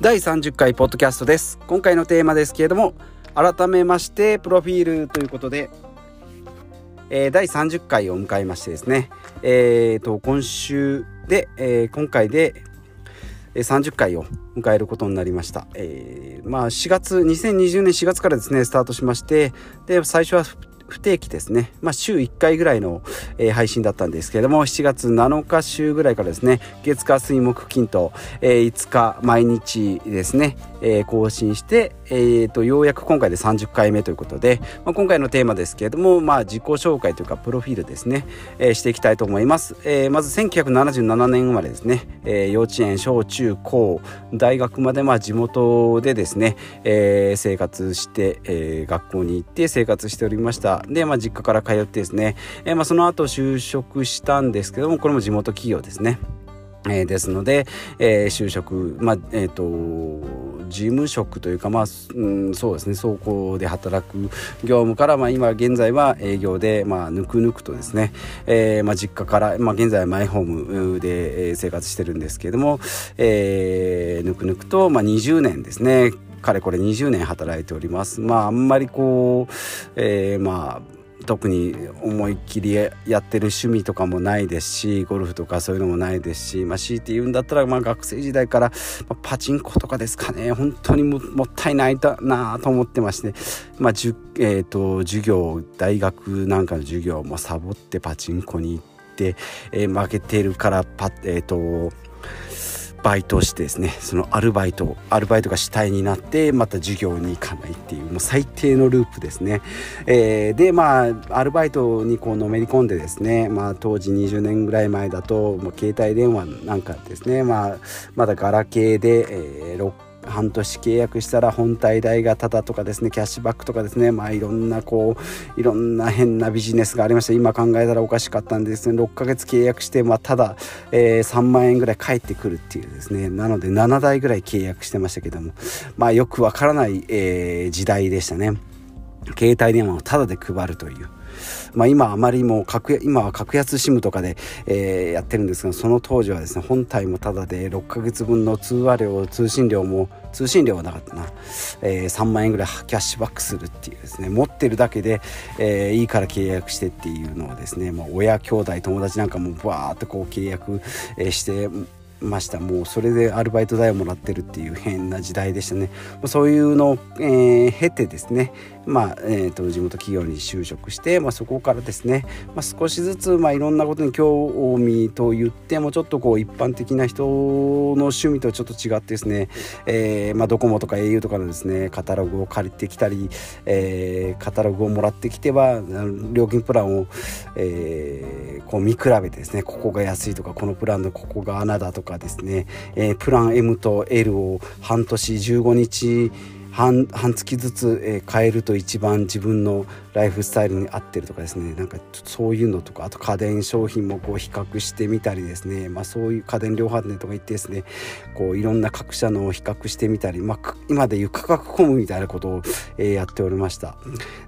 第30回ポッドキャストです今回のテーマですけれども改めましてプロフィールということで、えー、第30回を迎えましてですねえーと今週で、えー、今回で30回を迎えることになりました。えー、まあ4月、2020年4月からですね、スタートしまして、で、最初は不定期ですね、まあ、週1回ぐらいの、えー、配信だったんですけれども7月7日週ぐらいからですね月火水木金と、えー、5日毎日ですね、えー、更新して、えーと、ようやく今回で30回目ということで、まあ、今回のテーマですけれども、まあ、自己紹介というかプロフィールですね、えー、していきたいと思います、えー、まず1977年生まれですね、えー、幼稚園小中高大学までまあ地元でですね、えー、生活して、えー、学校に行って生活しておりました。で、まあ、実家から通ってですね、えーまあ、その後就職したんですけどもこれも地元企業ですね。えー、ですので、えー、就職、まあえーと、事務職というか、まあうん、そうですね。倉庫で働く業務から、まあ、今現在は営業で、まあ、ぬくぬくとですね、えーまあ、実家から、まあ、現在はマイホームで生活してるんですけれども、えー、ぬくぬくと、まあ、20年ですね。かれこれ20年働いております。まああんまりこう、えー、まあ特に思いっきりやってる趣味とかもないですしゴルフとかそういうのもないですし、まあ、強いて言うんだったら、まあ、学生時代から、まあ、パチンコとかですかね。本当にもったいないなと思ってまして、まあじゅえーと、授業大学なんかの授業もサボってパチンコに行って、えー、負けてるからパえっ、ー、とバイトをしてですねそのアルバイトアルバイトが主体になってまた授業に行かないっていうもう最低のループですね、えー、でまあアルバイトにこうのめり込んでですねまあ当時20年ぐらい前だともう携帯電話なんかですねまあまだガラケーで、えー、半年契約したら本体代がただとかですねキャッシュバックとかですねまあいろんなこういろんな変なビジネスがありました今考えたらおかしかったんですね。6ヶ月契約してまあただ、えー、3万円ぐらい返ってくるっていうですね。なので7台ぐらい契約してましたけどもまあよくわからない、えー、時代でしたね。携帯電話をタダで配るという。まあ、今あまりも格今は格安 SIM とかで、えー、やってるんですがその当時はですね本体もタダで6ヶ月分の通話料通信料も通信料はなかったな、えー、3万円ぐらいキャッシュバックするっていうですね持ってるだけで、えー、いいから契約してっていうのをですね、まあ、親兄弟友達なんかもバーっとこう契約、してました。もうそれでアルバイト代をもらってるっていう変な時代でしたね。そういうのを、えー、経てですね。まあえーと、地元企業に就職して、まあ、そこからですね、まあ、少しずつ、まあ、いろんなことに興味と言ってもちょっとこう一般的な人の趣味とちょっと違ってですね、えーまあ、ドコモとか au とかのですねカタログを借りてきたり、えー、カタログをもらってきては料金プランを、えー、こう見比べてですねここが安いとかこのプランのここが穴だとかですね、えー、プラン M と L を半年15日半半月ずつ、え、変えると一番自分のライフスタイルに合ってるとかですね。なんかそういうのとかあと家電商品もこう比較してみたりですね、まあ、そういう家電量販店とか行ってですねこういろんな各社のを比較してみたり、まあ、今でいう価格コムみたいなことを、え、やっておりました。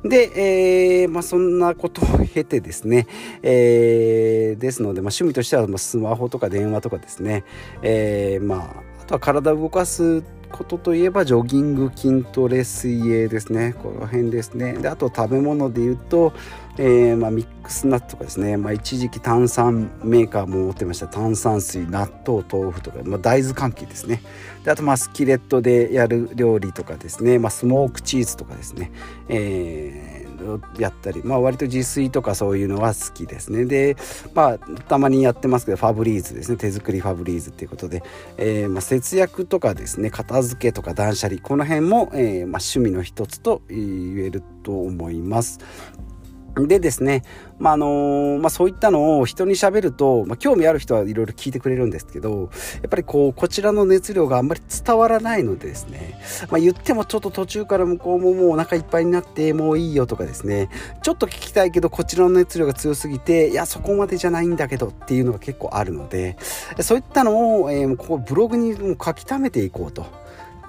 で、えーまあ、そんなことを経てですね、えー、ですので、まあ、趣味としてはスマホとか電話とかですね、えー、まああとは体を動かすことといえばジョギング筋トレ水泳ですね。この辺ですね。であと食べ物で言うと、えー、まあ、ミックスナッツとかですね、まあ、一時期炭酸メーカーも持ってました。炭酸水納豆豆腐とか、まあ、大豆関係ですね。であとまあスキレットでやる料理とかですね、ま、スモークチーズとかですね、えーやったり、まあ、割と自炊とかそういうのは好きですね。でまあたまにやってますけどファブリーズですね。手作りファブリーズっていうことで、えー、まあ、節約とかですね。片付けとか断捨離。この辺も、えー、まあ、趣味の一つと言えると思います。でですね、まあのまあ、そういったのを人に喋ると、まあ、興味ある人はいろいろ聞いてくれるんですけどやっぱりこうこちらの熱量があんまり伝わらないのでですね、まあ、言ってもちょっと途中から向こうももうお腹いっぱいになってもういいよとかですねちょっと聞きたいけどこちらの熱量が強すぎていやそこまでじゃないんだけどっていうのが結構あるのでそういったのを、えー、ここブログにも書き溜めていこうと。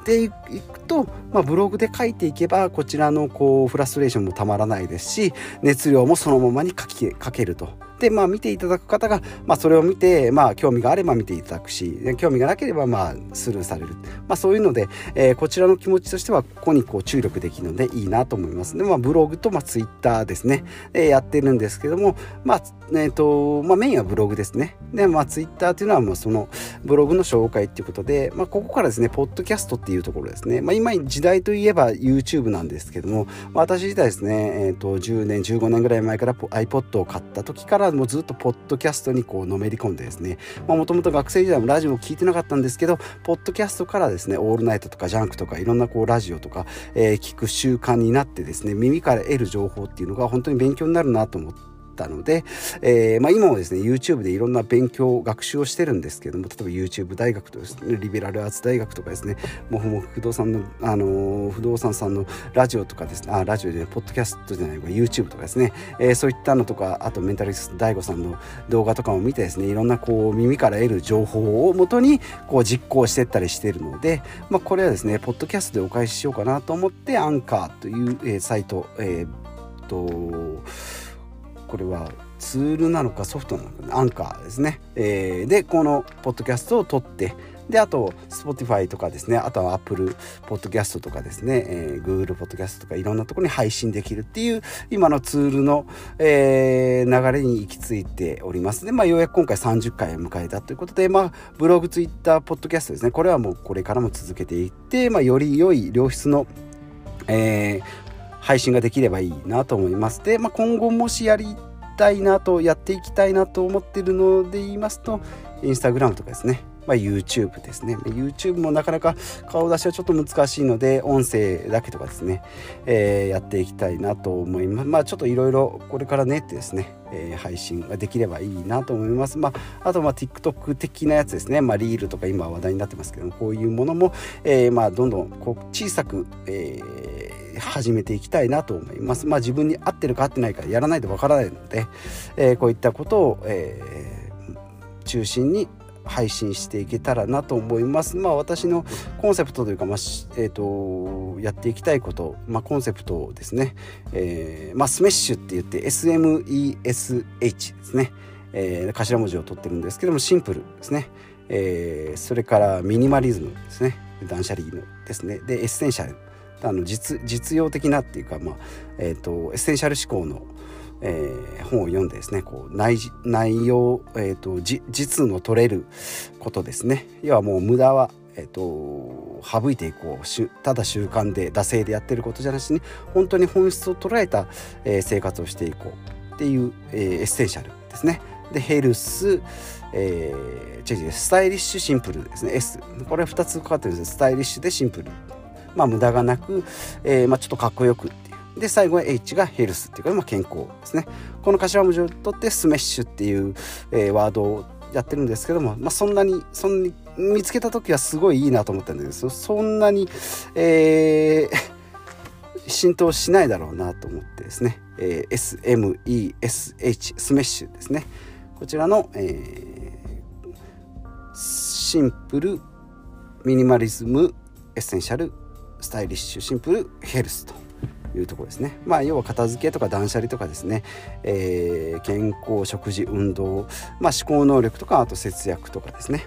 ていくと、まあ、ブログで書いていけばこちらのこうフラストレーションもたまらないですし熱量もそのままに書き書けると。でまあ見ていただく方が、まあ、それを見て、まあ、興味があれば見ていただくし興味がなければまあスルーされる、まあ、そういうので、えー、こちらの気持ちとしてはここにこう注力できるのでいいなと思います。で、まあ、ブログと、まあ、ツイッターですね、えー、やってるんですけども、まあえーとまあ、メインはブログですね。で、まあ、ツイッターというのはもうそのブログの紹介っていうことで、まあ、ここからですねポッドキャストっていうところですね、まあ、今時代といえば YouTube なんですけども、まあ、私自体ですね、えー、と10年15年ぐらい前から iPod を買った時からもうずっとポッドキャストにこうのめり込んでですね。もともと学生時代もラジオを聞いてなかったんですけどポッドキャストからですねオールナイトとかジャンクとかいろんなこうラジオとか、えー、聞く習慣になってですね耳から得る情報っていうのが本当に勉強になるなと思ってったので、えー、まあ、今もですね YouTube でいろんな勉強学習をしてるんですけども例えば YouTube 大学とですねリベラルアーツ大学とかですねもふもふ不動産の、あのー、不動産さんのラジオとかですねあラジオでねポッドキャストじゃない YouTube とかですね、えー、そういったのとかあとメンタリスト DAIGO さんの動画とかも見てですねいろんなこう耳から得る情報をもとにこう実行してったりしているので、まあ、これはですねポッドキャストでお返ししようかなと思ってアンカーという、えー、サイトえー、っとこれはツールなのかソフトなのかアンカーですね、えー、でこのポッドキャストを撮ってであと Spotify とかですねあとは Apple Podcast とかですね、えー、Google Podcast とかいろんなところに配信できるっていう今のツールの、えー、流れに行き着いております。で、まあ、ようやく今回30回を迎えたということで、まあ、ブログ Twitter ポッドキャストですね。これはもうこれからも続けていって、まあ、より良い良質の、えー、配信ができればいいなと思います。で、まあ、今後もしやりたいなとやっていきたいなと思ってるので言いますとインスタグラムとかですね。まあ、YouTube ですね。YouTube もなかなか顔出しはちょっと難しいので音声だけとかですね、えー、やっていきたいなと思います。まあちょっといろいろこれからねってですね、えー、配信ができればいいなと思います。まああとまあ TikTok 的なやつですね。まあリールとか今話題になってますけどもこういうものも、えー、まあどんどんこう小さく、えー、始めていきたいなと思います。まあ自分に合ってるか合ってないかやらないとわからないので、えー、こういったことを、えー、中心に配信していけたらなと思います。まあ私のコンセプトというか、まあえーと、やっていきたいこと、まあ、コンセプトですね、えーまあ、スメッシュって言って SMESH ですね、えー、頭文字を取ってるんですけどもシンプルですね、えー、それからミニマリズムですね。断捨離のですね。で essential あの実実用的なっていうか、まあえーと、エッセンシャル思考のえー、本を読んでですねこう内内容、えーと、実の取れることですね。要はもう無駄は、えーと、省いていこう。ただ習慣で惰性でやってることじゃなしに本当に本質を捉えた、えー、生活をしていこうっていう、えー、エッセンシャルですね。でヘルス、えー、違う違うスタイリッシュシンプルですね。S これ2つかかってるんですスタイリッシュでシンプル。まあ無駄がなく、えーまあ、ちょっとかっこよくで最後は H がヘルスっていうか、まあ、健康ですね。この頭文字を取ってスメッシュっていう、えー、ワードをやってるんですけども、まあ、そんなにそんなに見つけた時はすごいいいなと思ったんですけどそんなに、えー、浸透しないだろうなと思ってですね、えー、SMESH スメッシュですね。こちらの、えー、シンプルミニマリズムエッセンシャルスタイリッシュシンプルヘルスというとこですね。まあ、要は片付けとか断捨離とかですね、えー、健康食事運動、まあ、思考能力とかあと節約とかですね。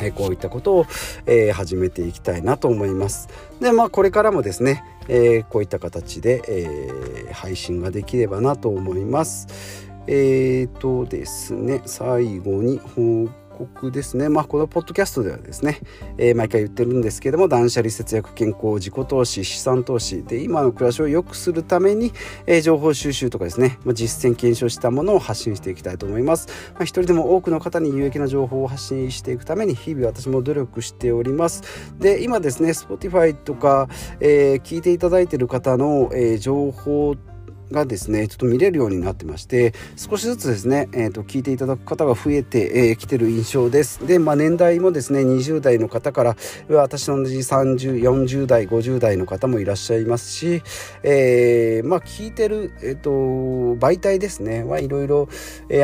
え、こういったことを、えー、始めていきたいなと思います。でまあこれからもですね、え、こういった形で、え、配信ができればなと思います。えーとですね最後に報告ですね。まあ、このポッドキャストではですね、えー、毎回言ってるんですけども、断捨離、節約、健康、自己投資、資産投資で、今の暮らしを良くするために、えー、情報収集とかですね、まあ、実践検証したものを発信していきたいと思います。まあ、一人でも多くの方に有益な情報を発信していくために、日々私も努力しております。で、今ですね、Spotify とか、えー、聞いていただいている方の、えー、情報がですねちょっと見れるようになってまして少しずつですね、えーと、聞いていただく方が増えてき、えー、てる印象です。で、まあ、年代もですね20代の方から私と同じ3040代50代の方もいらっしゃいますし、えー、まあ聞いてる、えーと、媒体ですねはいろいろ、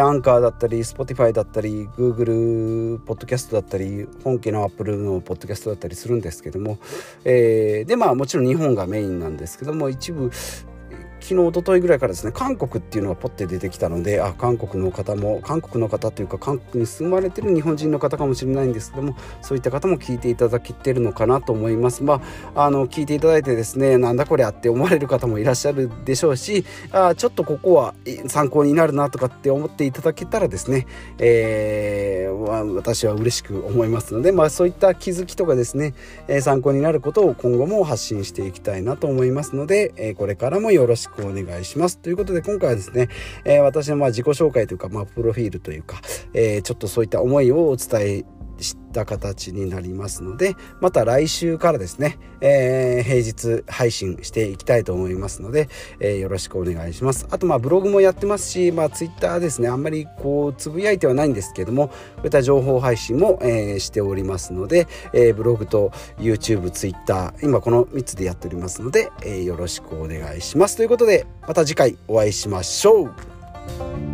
アンカーだったり Spotify だったり Google ポッドキャストだったり本家の Apple のポッドキャストだったりするんですけども、えー、でまあもちろん日本がメインなんですけども一部昨日一昨日ぐらいからですね韓国っていうのがポッて出てきたのであ韓国の方も韓国の方というか韓国に住まれてる日本人の方かもしれないんですけどもそういった方も聞いていただけてるのかなと思います。まああの聞いていただいてですねなんだこりゃって思われる方もいらっしゃるでしょうしあちょっとここは参考になるなとかって思っていただけたらですね、えー、私は嬉しく思いますので、まあ、そういった気づきとかですね、え、参考になることを今後も発信していきたいなと思いますので、え、これからもよろしくお願いします。ということで今回はですね、え私のまあ自己紹介というか、まあ、プロフィールというか、えちょっとそういった思いをお伝えした形になりますのでまた来週からですね、えー、平日配信していきたいと思いますので、えー、よろしくお願いします。あとまあブログもやってますしまあツイッターですねあんまりこうつぶやいてはないんですけどもこういった情報配信も、えー、しておりますので、えブログと YouTube ツイッター今この3つでやっておりますので、えよろしくお願いします。ということでまた次回お会いしましょう。